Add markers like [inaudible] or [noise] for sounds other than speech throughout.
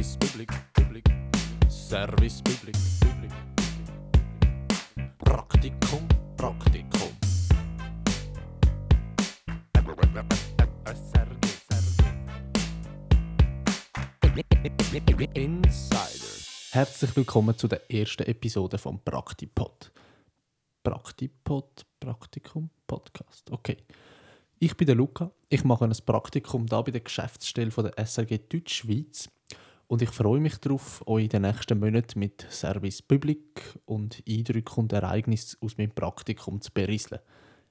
Service Public, Public, Service Public, Public. Praktikum, Praktikum. Insider. Herzlich willkommen zu der ersten Episode vom Praktipod. Praktipod, Praktikum, Podcast. Okay. Ich bin der Luca. Ich mache ein Praktikum da bei der Geschäftsstelle von der SRG Deutschschweiz und ich freue mich darauf, euch in den nächsten Monaten mit Service Public und Eindrücken und Ereignissen aus meinem Praktikum zu berieseln.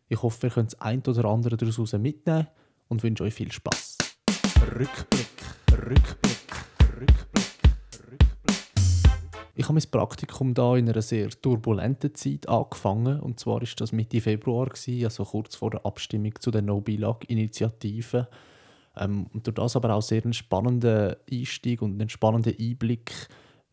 Ich hoffe, ihr könnt das ein oder andere daraus mitnehmen und wünsche euch viel Spaß. Rückblick, Rückblick, Rückblick. Ich habe mein Praktikum da in einer sehr turbulenten Zeit angefangen. Und zwar war das Mitte Februar, also kurz vor der Abstimmung zu der No-Bilag-Initiative. Ähm, und durch das aber auch sehr einen spannenden Einstieg und einen spannenden Einblick,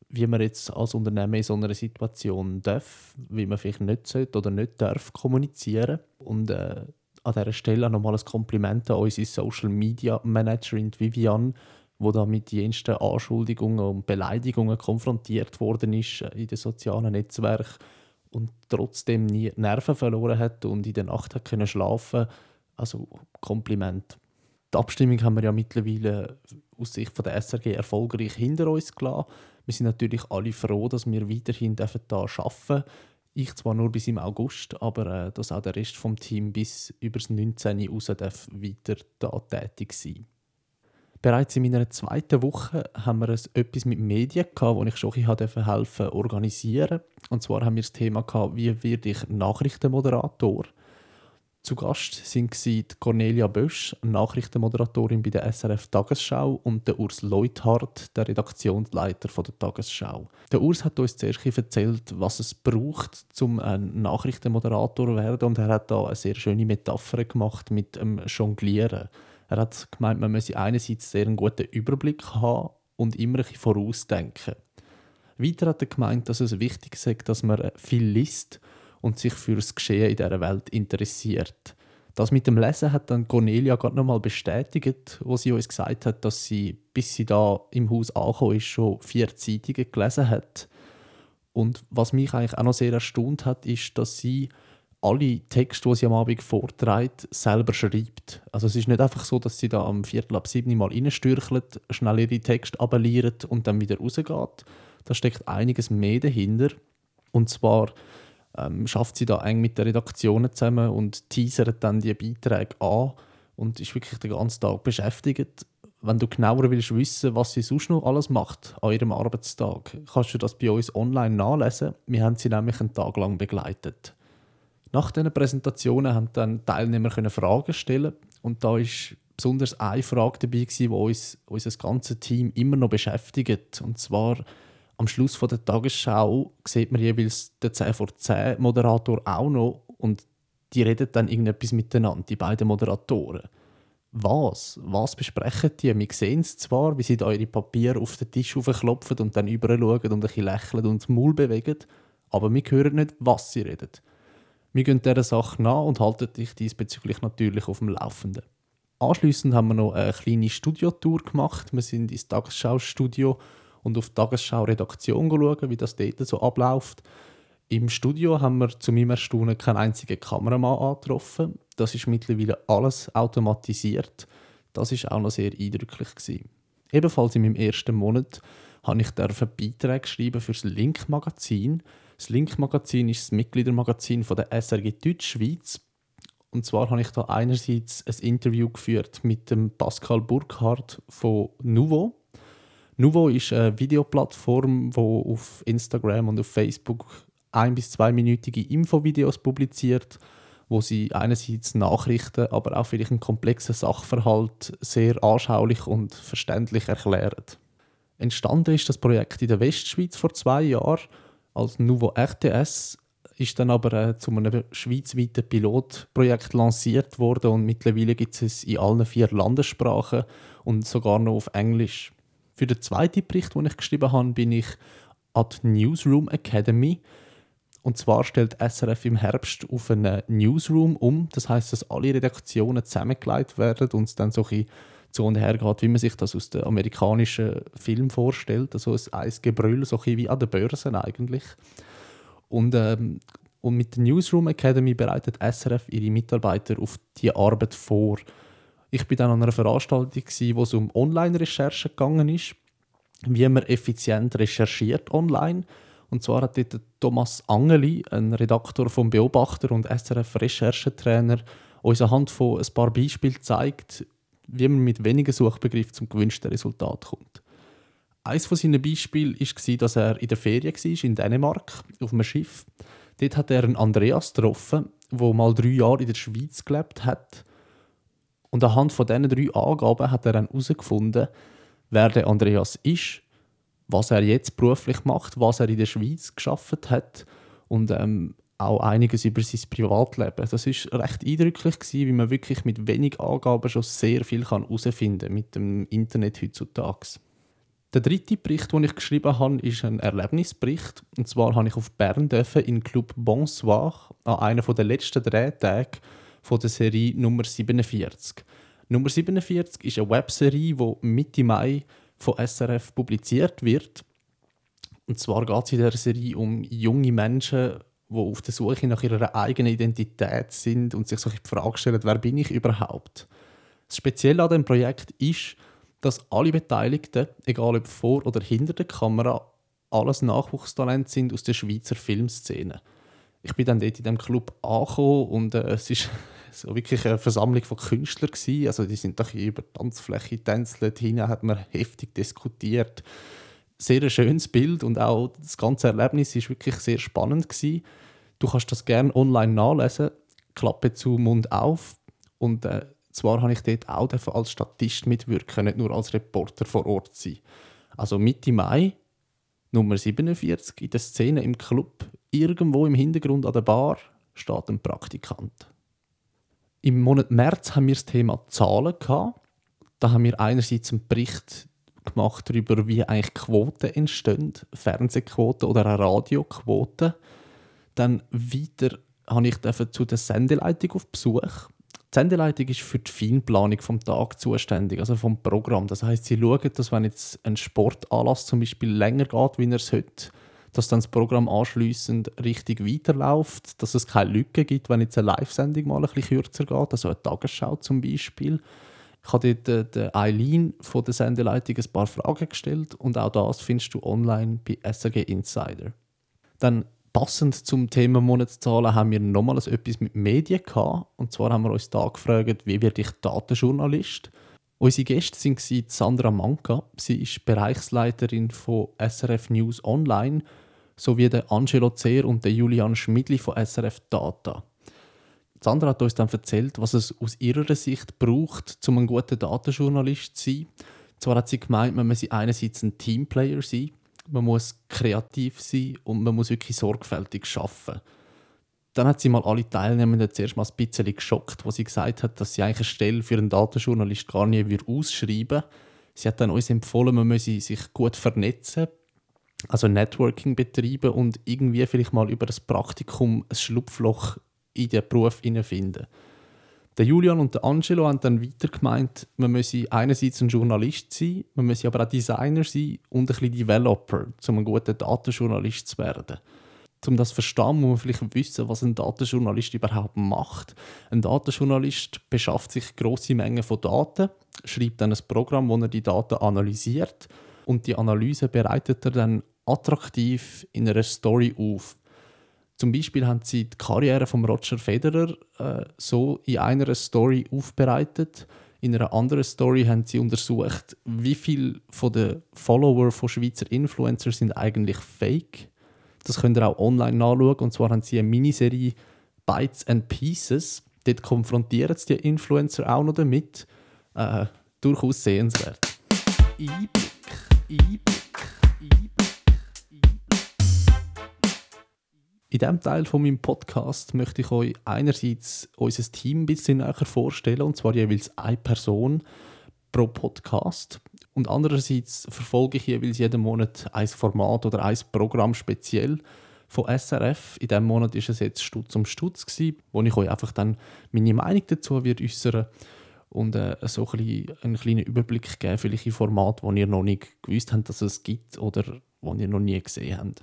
wie man jetzt als Unternehmen in so einer Situation darf, wie man vielleicht nicht sollte oder nicht darf kommunizieren. Und äh, an dieser Stelle nochmal ein Kompliment an unsere Social Media Managerin Vivian, wo da mit jensten Anschuldigungen und Beleidigungen konfrontiert worden ist äh, in den sozialen Netzwerken und trotzdem nie Nerven verloren hat und in der Nacht hat können schlafen. Also Kompliment. Die Abstimmung haben wir ja mittlerweile aus Sicht von der SRG erfolgreich hinter uns gelassen. Wir sind natürlich alle froh, dass wir weiterhin hier arbeiten dürfen. Ich zwar nur bis im August, aber äh, dass auch der Rest vom Team bis über das 19. raus darf weiter da tätig sein Bereits in meiner zweiten Woche haben wir etwas mit Medien gehabt, wo ich schon helfen helfen organisieren. Und zwar haben wir das Thema gehabt, wie werde ich Nachrichtenmoderator. Zu Gast sind Cornelia Bösch, Nachrichtenmoderatorin bei der SRF Tagesschau, und der Urs Leuthardt, der Redaktionsleiter der Tagesschau. Der Urs hat uns zuerst erzählt, was es braucht, um ein Nachrichtenmoderator zu werden, und er hat da eine sehr schöne Metapher gemacht mit dem Jonglieren. Er hat gemeint, man müsse einerseits sehr einen guten Überblick haben und immer ein vorausdenken. Weiter hat er gemeint, dass es wichtig ist, dass man viel liest und sich für das Geschehen in dieser Welt interessiert. Das mit dem Lesen hat dann Cornelia gerade nochmal bestätigt, wo sie uns gesagt hat, dass sie, bis sie da im Haus angekommen ist, schon vier Zeitungen gelesen hat. Und was mich eigentlich auch noch sehr erstaunt hat, ist, dass sie alle Texte, die sie am Abend vorträgt, selber schreibt. Also es ist nicht einfach so, dass sie da am Viertel ab sieben Mal reinstürchelt, schnell ihre Texte abeliert und dann wieder rausgeht. Da steckt einiges mehr dahinter. Und zwar ähm, schafft sie da eng mit der Redaktion zusammen und teasert dann die Beiträge an und ist wirklich den ganzen Tag beschäftigt. Wenn du genauer willst wissen, was sie sonst noch alles macht an ihrem Arbeitstag, kannst du das bei uns online nachlesen. Wir haben sie nämlich einen Tag lang begleitet. Nach diesen Präsentationen haben dann Teilnehmer Fragen stellen und da ist besonders eine Frage dabei, die uns unser ganzes Team immer noch beschäftigt. Und zwar am Schluss der Tagesschau sieht man jeweils den 10 vor 10 Moderator auch noch und die reden dann irgendetwas miteinander, die beiden Moderatoren. Was? Was besprechen die? Wir sehen es zwar, wie sie da ihre Papiere auf den Tisch klopfen und dann überall schauen und ein bisschen lächeln und das Maul bewegen, aber wir hören nicht, was sie reden. Wir gehen dieser Sache nach und halten dich diesbezüglich natürlich auf dem Laufenden. Anschließend haben wir noch eine kleine Studiotour gemacht. Wir sind ins Tagesschau-Studio und auf die Tagesschau-Redaktion geschaut, wie das dort so abläuft. Im Studio haben wir zu meinem Erstaunen keinen einzigen Kameramann angetroffen. Das ist mittlerweile alles automatisiert. Das ist auch noch sehr eindrücklich gewesen. Ebenfalls in meinem ersten Monat habe ich Beiträge geschrieben für das Link-Magazin. Das Link-Magazin ist das Mitgliedermagazin von der SRG Deutschschweiz. Und zwar habe ich da einerseits ein Interview geführt mit dem Pascal Burkhardt von Nuvo. Nuvo ist eine Videoplattform, die auf Instagram und auf Facebook ein- bis zweiminütige Infovideos publiziert, wo sie einerseits Nachrichten, aber auch vielleicht einen komplexen Sachverhalt sehr anschaulich und verständlich erklären. Entstanden ist das Projekt in der Westschweiz vor zwei Jahren als Nouveau RTS ist dann aber äh, zu einem schweizweiten Pilotprojekt lanciert worden und mittlerweile gibt es in allen vier Landessprachen und sogar noch auf Englisch. Für den zweiten Bericht, den ich geschrieben habe, bin ich an die Newsroom Academy Und zwar stellt SRF im Herbst auf einen Newsroom um. Das heißt, dass alle Redaktionen zusammengelegt werden und es dann so ein zu und her geht, wie man sich das aus dem amerikanischen Film vorstellt. Also ein Gebrüll, so ein wie an der Börse eigentlich. Und, ähm, und mit der Newsroom Academy bereitet SRF ihre Mitarbeiter auf die Arbeit vor. Ich bin dann an einer Veranstaltung, wo es um Online-Recherche gegangen ist, wie man effizient recherchiert online. Und zwar hat dort Thomas Angeli, ein Redaktor vom Beobachter und SRF-Recherchetrainer, uns anhand von ein paar Beispielen gezeigt, wie man mit wenigen Suchbegriffen zum gewünschten Resultat kommt. Eines von seinen Beispielen war, dass er in der Ferien war, in Dänemark, auf einem Schiff. Dort hat er einen Andreas getroffen, der mal drei Jahre in der Schweiz gelebt hat. Und anhand von diesen drei Angaben hat er dann herausgefunden, wer der Andreas ist, was er jetzt beruflich macht, was er in der Schweiz geschafft hat und ähm, auch einiges über sein Privatleben. Das ist recht eindrücklich gewesen, wie man wirklich mit wenig Angaben schon sehr viel herausfinden kann mit dem Internet heutzutage. Der dritte Bericht, den ich geschrieben habe, ist ein Erlebnisbericht. Und zwar habe ich auf Bern dürfen, in Club Bonsoir an einer der letzten Drehtage von der Serie Nummer 47. Nummer 47 ist eine Webserie, die Mitte Mai von SRF publiziert wird. Und zwar geht es in dieser Serie um junge Menschen, die auf der Suche nach ihrer eigenen Identität sind und sich so die Frage stellen, wer bin ich überhaupt? Das Spezielle an dem Projekt ist, dass alle Beteiligten, egal ob vor oder hinter der Kamera, alles Nachwuchstalent sind aus der Schweizer Filmszene. Ich bin dann dort in dem Club angekommen und äh, es ist so wirklich eine Versammlung von Künstlern gewesen. Also die sind doch über die Tanzfläche tänzelt, hinten hat man heftig diskutiert. Sehr ein schönes Bild und auch das ganze Erlebnis ist wirklich sehr spannend gewesen. Du kannst das gerne online nachlesen, Klappe zu, Mund auf und äh, zwar habe ich dort auch als Statist mitwirken, nicht nur als Reporter vor Ort sein. Also Mitte Mai, Nummer 47, in der Szene im Club, irgendwo im Hintergrund an der Bar, steht ein Praktikant. Im Monat März haben wir das Thema Zahlen gehabt. Da haben wir einerseits einen Bericht gemacht darüber, wie eigentlich Quoten entstehen, Fernsehquoten oder eine Radioquote. Dann weiter habe ich zu der Sendeleitung auf Besuch die Sendeleitung ist für die Feinplanung vom Tag zuständig, also vom Programm. Das heißt, sie schauen, dass wenn jetzt ein Sportanlass zum Beispiel länger geht, wie er es heute, dass dann das Programm anschließend richtig weiterläuft, dass es keine Lücke gibt, wenn jetzt eine Live-Sendung mal ein bisschen kürzer geht, also eine Tagesschau zum Beispiel. Ich habe dort der Eileen von der Sendeleitung ein paar Fragen gestellt und auch das findest du online bei SRG Insider. Dann passend zum Thema Monatszahlen haben wir nochmals etwas mit Medien gehabt. Und zwar haben wir uns da gefragt, wie werde ich Datenjournalist? Unsere Gäste waren Sandra Manka. Sie ist Bereichsleiterin von SRF News Online sowie der Angelo Zehr und der Julian Schmidli von SRF Data. Sandra hat uns dann erzählt, was es aus ihrer Sicht braucht, um ein guter Datenjournalist zu sein. Zwar hat sie gemeint, man müsse einerseits ein Teamplayer sein, man muss kreativ sein und man muss wirklich sorgfältig arbeiten. Dann hat sie mal alle Teilnehmenden zuerst mal ein bisschen geschockt, wo sie gesagt hat, dass sie eigentlich eine Stelle für einen Datenjournalist gar nicht ausschreiben würde. Sie hat dann uns empfohlen, man müsse sich gut vernetzen, also Networking betreiben und irgendwie vielleicht mal über das Praktikum ein Schlupfloch in den Beruf finden. Der Julian und der Angelo haben dann weiter gemeint, man müsse einerseits ein Journalist sein, man müsse aber auch Designer sein und ein bisschen Developer, um ein guter Datenjournalist zu werden. Um das zu verstehen, muss man vielleicht wissen, was ein Datenjournalist überhaupt macht. Ein Datenjournalist beschafft sich große Mengen von Daten, schreibt dann ein Programm, wo er die Daten analysiert und die Analyse bereitet er dann attraktiv in einer Story auf. Zum Beispiel haben sie die Karriere von Roger Federer äh, so in einer Story aufbereitet. In einer anderen Story haben sie untersucht, wie viele den Follower von Schweizer Influencers sind eigentlich fake. Das könnt ihr auch online nachschauen. Und zwar haben sie eine Miniserie Bytes and Pieces. Dort konfrontieren sie die Influencer auch noch damit. Äh, durchaus sehenswert. Einblick, Einblick. In diesem Teil von meinem Podcast möchte ich euch einerseits unser Team ein bisschen näher vorstellen, und zwar jeweils eine Person pro Podcast. Und andererseits verfolge ich jeweils jeden Monat ein Format oder ein Programm speziell. von SRF. In diesem Monat war es jetzt Stutz um Stutz, wo ich euch einfach dann meine Meinung dazu wird äußern und äh, so ein bisschen, einen kleinen Überblick geben, vielleicht in Format, wo ihr noch nicht gewusst habt, dass es gibt oder wo ihr noch nie gesehen habt.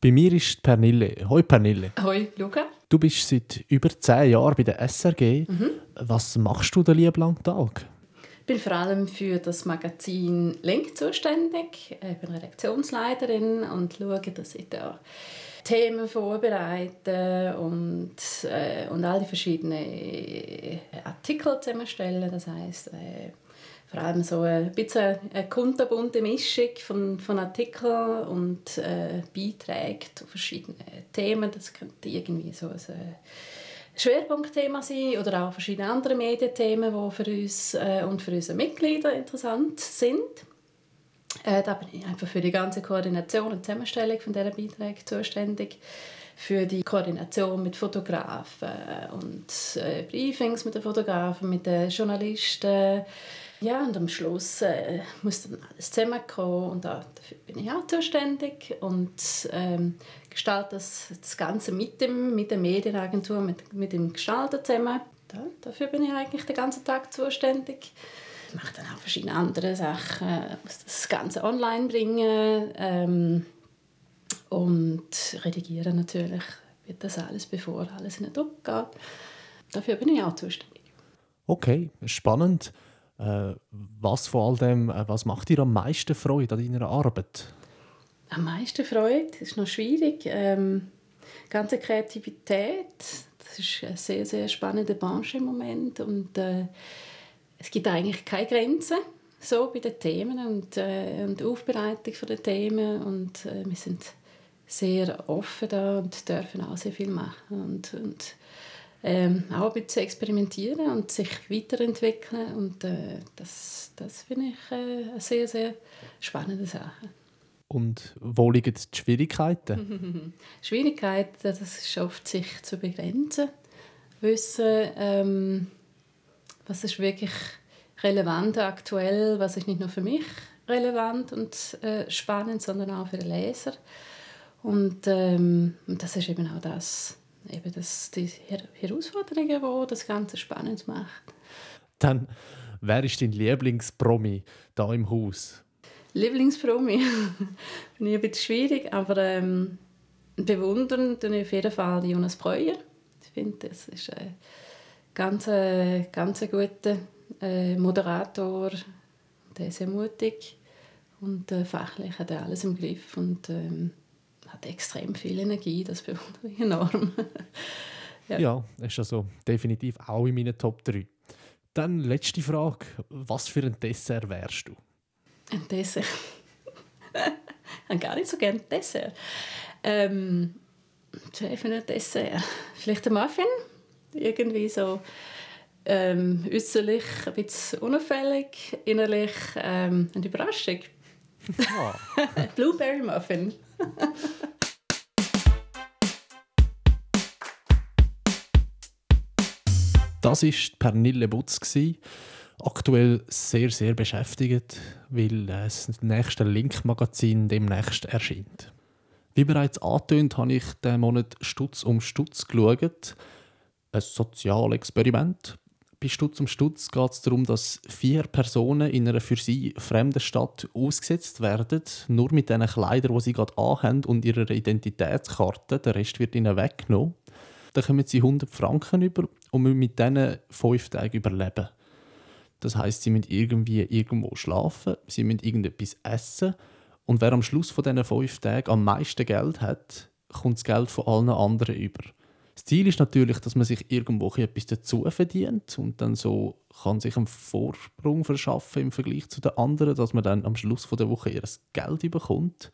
Bei mir ist Pernille. Hoi Pernille. Hoi Luca. Du bist seit über zehn Jahren bei der SRG. Mhm. Was machst du den lieben langen Tag? Ich bin vor allem für das Magazin Link zuständig. Ich bin Redaktionsleiterin und schaue, dass ich da Themen vorbereite und, äh, und all die verschiedenen Artikel zusammenstellen. Das heißt äh, vor allem so ein bisschen eine kunterbunte Mischung von, von Artikeln und äh, Beiträgen zu verschiedenen Themen. Das könnte irgendwie so ein äh, Schwerpunktthema sein oder auch verschiedene andere Medienthemen, die für uns äh, und für unsere Mitglieder interessant sind. Äh, da bin ich einfach für die ganze Koordination und Zusammenstellung von dieser Beiträge zuständig für die Koordination mit Fotografen und äh, Briefings mit den Fotografen, mit den Journalisten, ja, und am Schluss äh, muss dann alles zusammenkommen und da, dafür bin ich auch zuständig und ähm, gestalte das, das Ganze mit, dem, mit der Medienagentur, mit, mit dem Gestalter zusammen. Da, dafür bin ich eigentlich den ganzen Tag zuständig. Ich mache dann auch verschiedene andere Sachen, muss das Ganze online bringen ähm, und redigieren natürlich wird das alles, bevor alles in den Druck geht. Dafür bin ich auch zuständig. Okay, spannend. Äh, was von all dem, äh, was macht dir am meisten Freude an deiner Arbeit? Am meisten Freude? Ist noch schwierig. Ähm, ganze Kreativität, das ist eine sehr sehr spannende Branche im Moment. Und äh, es gibt eigentlich keine Grenzen so bei den Themen. Und, äh, und der Aufbereitung den Themen. Und äh, wir sind sehr offen da und dürfen auch sehr viel machen. Und, und ähm, auch ein bisschen experimentieren und sich weiterentwickeln. Und äh, das, das finde ich äh, eine sehr, sehr spannende Sache. Und wo liegen die Schwierigkeiten? [laughs] Schwierigkeiten, das oft sich zu begrenzen. Wissen, ähm, was ist wirklich relevant aktuell, was ist nicht nur für mich relevant und äh, spannend, sondern auch für den Leser. Und ähm, das ist eben auch das, eben das, die Herausforderungen, die das Ganze spannend macht. Dann, wer ist dein Lieblingspromi da im Haus? Lieblingspromi? [laughs] Finde ich ein bisschen schwierig, aber ähm, bewundern tue ich auf jeden Fall Jonas Breuer. Ich finde, das ist ein ganz, äh, ganz guter äh, Moderator. Der ist sehr mutig und äh, fachlich hat er alles im Griff. Und, ähm, hat extrem viel Energie, das bewundere ich enorm. [laughs] ja. ja, ist also definitiv auch in meinen Top 3. Dann letzte Frage, was für ein Dessert wärst du? Ein Dessert? [laughs] ich gar nicht so gerne Dessert. Ähm, für ein Dessert? Vielleicht ein Muffin? Irgendwie so ähm, äußerlich ein bisschen unauffällig, innerlich ähm, eine Überraschung. Oh. [laughs] Blueberry Muffin. [laughs] das war Pernille Butz. Aktuell sehr, sehr beschäftigt, weil das nächste Link-Magazin demnächst erscheint. Wie bereits angetönt, habe ich diesen Monat Stutz um Stutz geschaut. Ein Sozialexperiment. Bei Stutz um Stutz geht es darum, dass vier Personen in einer für sie fremden Stadt ausgesetzt werden, nur mit den Kleidern, die sie gerade anhaben und ihrer Identitätskarte. Der Rest wird ihnen weggenommen. Dann kommen sie 100 Franken über und müssen mit diesen fünf Tagen überleben. Das heißt, sie müssen irgendwie irgendwo schlafen, sie müssen irgendetwas essen und wer am Schluss von diesen fünf Tagen am meisten Geld hat, kommt das Geld von allen anderen über. Das Ziel ist natürlich, dass man sich irgendwo etwas dazu verdient und dann so kann sich einen Vorsprung verschaffen im Vergleich zu den anderen, dass man dann am Schluss der Woche ihr Geld bekommt.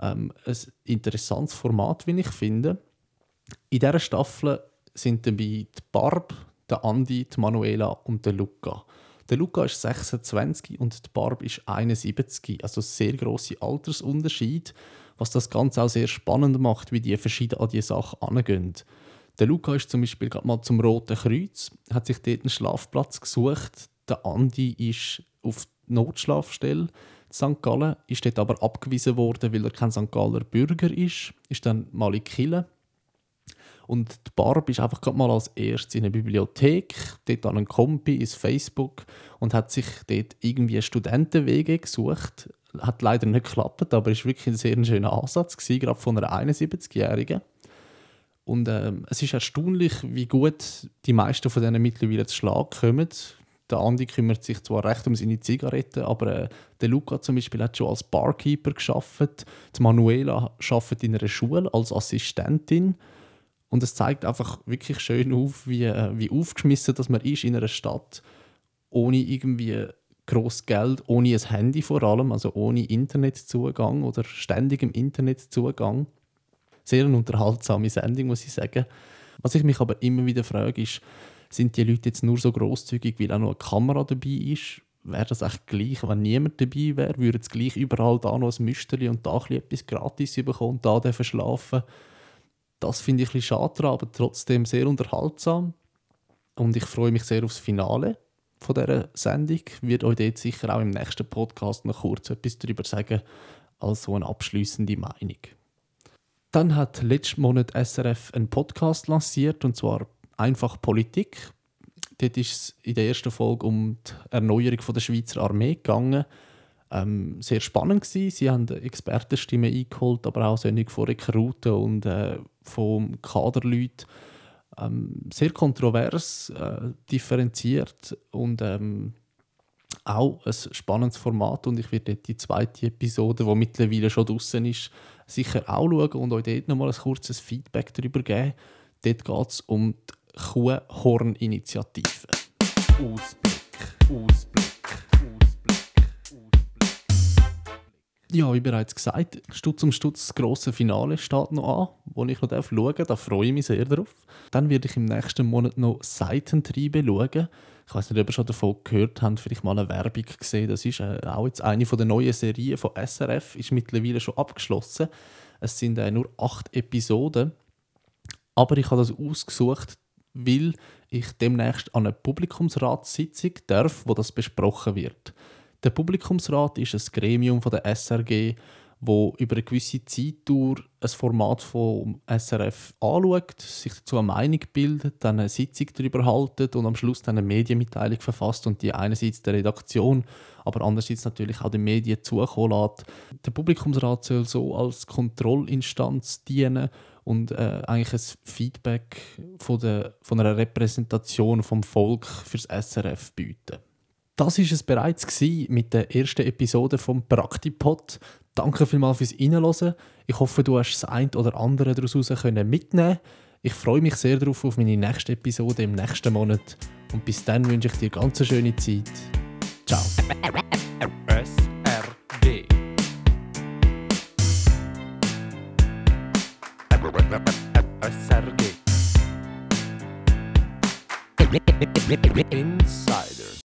Ähm, ein interessantes Format, wie ich finde. In dieser Staffel sind dabei die Barb, der Andi, die Manuela und der Luca. Der Luca ist 26 und die Barb ist 71, also sehr große Altersunterschied, was das Ganze auch sehr spannend macht, wie die verschieden an diese Sachen angehen. Der Luca ist zum Beispiel gerade mal zum Roten Kreuz, hat sich dort einen Schlafplatz gesucht. Der Andi ist auf Notschlafstelle. St. Gallen, ist dort aber abgewiesen worden, weil er kein St. Galler Bürger ist, ist dann mal in Kille. Und die Barb ist einfach gerade mal als erstes in eine Bibliothek, dort an einen Kompi, ins Facebook und hat sich dort irgendwie Studentenwege gesucht. Hat leider nicht geklappt, aber war wirklich ein sehr schöner Ansatz, gerade von einer 71-Jährigen. Und ähm, es ist erstaunlich, wie gut die meisten von denen mittlerweile zu Schlag kommen. Der Andi kümmert sich zwar recht um seine Zigaretten, aber äh, der Luca zum Beispiel hat schon als Barkeeper geschafft. Die Manuela arbeitet in einer Schule als Assistentin. Und es zeigt einfach wirklich schön auf, wie, äh, wie aufgeschmissen dass man ist in einer Stadt, ohne irgendwie groß Geld, ohne ein Handy vor allem, also ohne Internetzugang oder ständigem Internetzugang sehr eine unterhaltsame Sendung, muss ich sagen. Was ich mich aber immer wieder frage, ist, sind die Leute jetzt nur so großzügig, weil auch noch eine Kamera dabei ist? Wäre das echt gleich, wenn niemand dabei wäre? Würden es gleich überall da noch ein Müsterli und da etwas gratis bekommen und da dürfen schlafen? Das finde ich ein bisschen schade, aber trotzdem sehr unterhaltsam. Und ich freue mich sehr aufs Finale von dieser Sendung. Werde euch dort sicher auch im nächsten Podcast noch kurz etwas darüber sagen, als so eine abschließende Meinung. Dann hat letzten Monat SRF einen Podcast lanciert, und zwar «Einfach Politik». Dort ist es in der ersten Folge um die Erneuerung der Schweizer Armee gegangen. Ähm, sehr spannend gewesen. Sie haben Expertenstimmen eingeholt, aber auch solche von Rekruten und äh, von Kaderleuten. Ähm, sehr kontrovers, äh, differenziert und ähm, auch ein spannendes Format. Und ich werde die zweite Episode, die mittlerweile schon draußen ist, sicher auch schauen und euch dort nochmal ein kurzes Feedback darüber geben. Dort geht es um die Kuhhorn-Initiative. Ausblick, Ausblick, Ausblick, Ausblick. Ja, wie bereits gesagt, Stutz um Stutz das grosse Finale steht noch an, wo ich noch schauen darf. Da freue ich mich sehr drauf. Dann werde ich im nächsten Monat noch Seitentriebe schauen ich weiß nicht, ob ihr schon davon gehört habt, vielleicht mal eine Werbung gesehen. Das ist äh, auch jetzt eine von der neuen Serien von SRF, ist mittlerweile schon abgeschlossen. Es sind äh, nur acht Episoden. Aber ich habe das ausgesucht, weil ich demnächst an eine Publikumsratssitzung darf, wo das besprochen wird. Der Publikumsrat ist ein Gremium von der SRG, wo über eine gewisse Zeitdauer ein Format vom SRF anschaut, sich dazu eine Meinung bildet, dann eine Sitzung darüber haltet und am Schluss dann eine Medienmitteilung verfasst und die einerseits der Redaktion, aber andererseits natürlich auch den Medien zukommen lässt. Der Publikumsrat soll so als Kontrollinstanz dienen und äh, eigentlich ein Feedback von, der, von einer Repräsentation vom Volk fürs SRF bieten. Das ist es bereits mit der ersten Episode vom Praktipod. Danke vielmals fürs Reinhören. Ich hoffe, du hast das ein oder andere daraus mitnehmen Ich freue mich sehr darauf auf meine nächste Episode im nächsten Monat. Und bis dann wünsche ich dir ganz eine schöne Zeit. Ciao. SRG SRG Insider